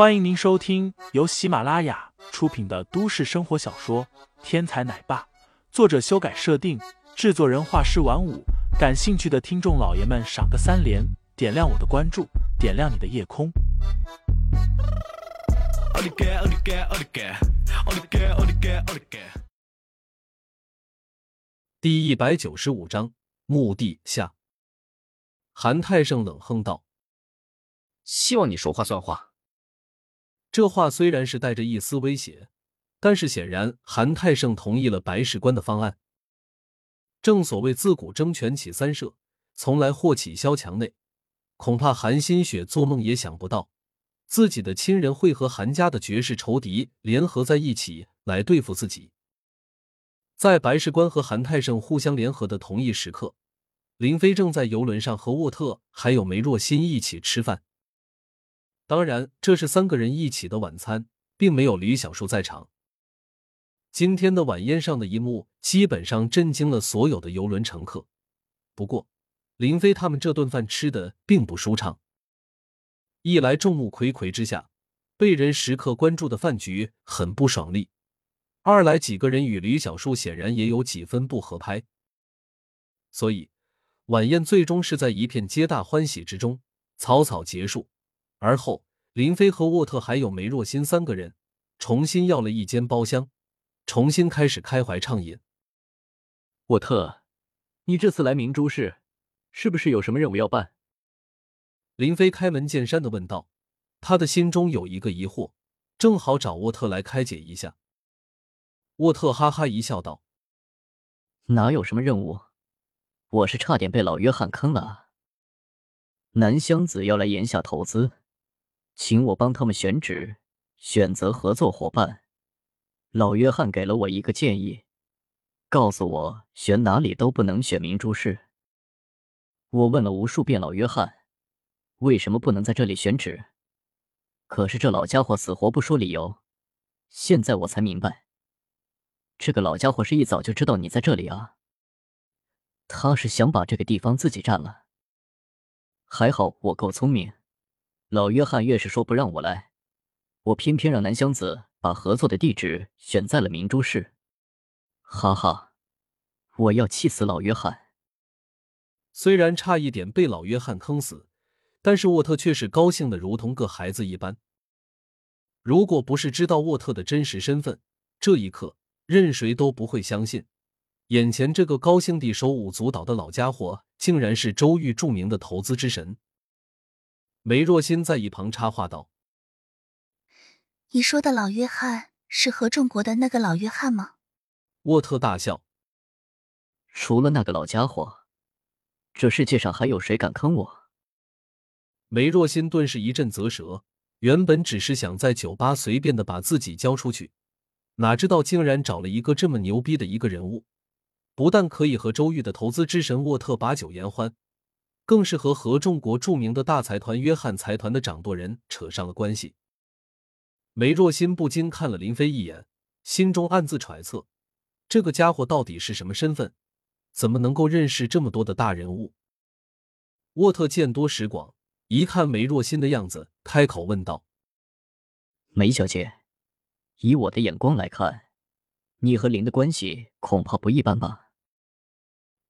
欢迎您收听由喜马拉雅出品的都市生活小说《天才奶爸》，作者修改设定，制作人画师晚舞。感兴趣的听众老爷们，赏个三连，点亮我的关注，点亮你的夜空。第一百九十五章墓地下。韩太盛冷哼道：“希望你说话算话。”这话虽然是带着一丝威胁，但是显然韩太盛同意了白事官的方案。正所谓自古争权起三社，从来祸起萧墙内。恐怕韩新雪做梦也想不到，自己的亲人会和韩家的绝世仇敌联合在一起来对付自己。在白事官和韩太盛互相联合的同一时刻，林飞正在游轮上和沃特还有梅若欣一起吃饭。当然，这是三个人一起的晚餐，并没有吕小树在场。今天的晚宴上的一幕，基本上震惊了所有的游轮乘客。不过，林飞他们这顿饭吃的并不舒畅。一来众目睽睽之下，被人时刻关注的饭局很不爽利；二来几个人与吕小树显然也有几分不合拍。所以，晚宴最终是在一片皆大欢喜之中草草结束。而后，林飞和沃特还有梅若欣三个人重新要了一间包厢，重新开始开怀畅饮。沃特，你这次来明珠市，是不是有什么任务要办？林飞开门见山的问道。他的心中有一个疑惑，正好找沃特来开解一下。沃特哈哈一笑，道：“哪有什么任务，我是差点被老约翰坑了。南湘子要来炎下投资。”请我帮他们选址，选择合作伙伴。老约翰给了我一个建议，告诉我选哪里都不能选明珠市。我问了无数遍老约翰，为什么不能在这里选址？可是这老家伙死活不说理由。现在我才明白，这个老家伙是一早就知道你在这里啊。他是想把这个地方自己占了。还好我够聪明。老约翰越是说不让我来，我偏偏让南湘子把合作的地址选在了明珠市。哈哈，我要气死老约翰！虽然差一点被老约翰坑死，但是沃特却是高兴的如同个孩子一般。如果不是知道沃特的真实身份，这一刻任谁都不会相信，眼前这个高兴地手舞足蹈的老家伙，竟然是周玉著名的投资之神。梅若心在一旁插话道：“你说的老约翰是合众国的那个老约翰吗？”沃特大笑：“除了那个老家伙，这世界上还有谁敢坑我？”梅若心顿时一阵啧舌，原本只是想在酒吧随便的把自己交出去，哪知道竟然找了一个这么牛逼的一个人物，不但可以和周玉的投资之神沃特把酒言欢。更是和合众国著名的大财团约翰财团的掌舵人扯上了关系。梅若欣不禁看了林飞一眼，心中暗自揣测：这个家伙到底是什么身份？怎么能够认识这么多的大人物？沃特见多识广，一看梅若欣的样子，开口问道：“梅小姐，以我的眼光来看，你和林的关系恐怕不一般吧？”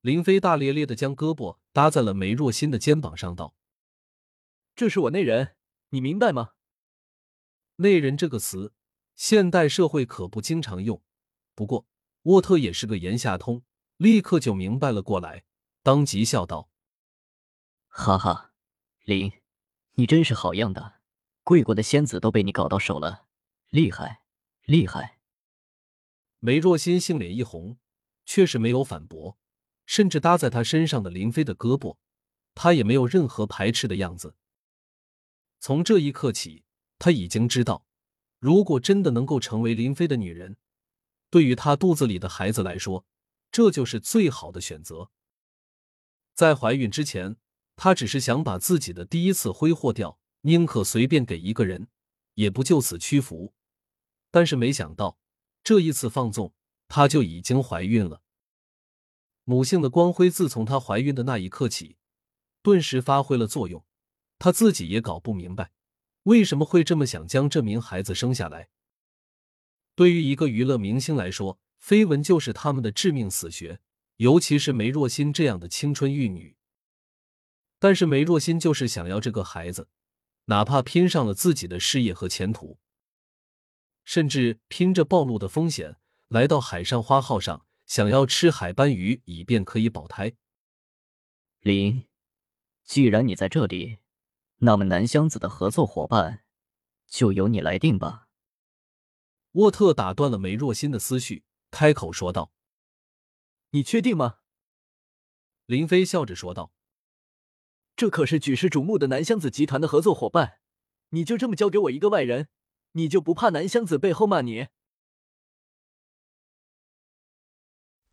林飞大咧咧的将胳膊搭在了梅若欣的肩膀上，道：“这是我内人，你明白吗？”“内人”这个词，现代社会可不经常用。不过沃特也是个言下通，立刻就明白了过来，当即笑道：“哈哈，林，你真是好样的，贵国的仙子都被你搞到手了，厉害，厉害。”梅若欣杏脸一红，却是没有反驳。甚至搭在他身上的林飞的胳膊，他也没有任何排斥的样子。从这一刻起，他已经知道，如果真的能够成为林飞的女人，对于他肚子里的孩子来说，这就是最好的选择。在怀孕之前，他只是想把自己的第一次挥霍掉，宁可随便给一个人，也不就此屈服。但是没想到，这一次放纵，她就已经怀孕了。母性的光辉自从她怀孕的那一刻起，顿时发挥了作用。她自己也搞不明白，为什么会这么想将这名孩子生下来？对于一个娱乐明星来说，绯闻就是他们的致命死穴，尤其是梅若欣这样的青春玉女。但是梅若欣就是想要这个孩子，哪怕拼上了自己的事业和前途，甚至拼着暴露的风险来到海上花号上，想要吃海斑鱼，以便可以保胎。林，既然你在这里，那么南湘子的合作伙伴就由你来定吧。沃特打断了梅若欣的思绪，开口说道：“你确定吗？”林飞笑着说道。这可是举世瞩目的南湘子集团的合作伙伴，你就这么交给我一个外人，你就不怕南湘子背后骂你？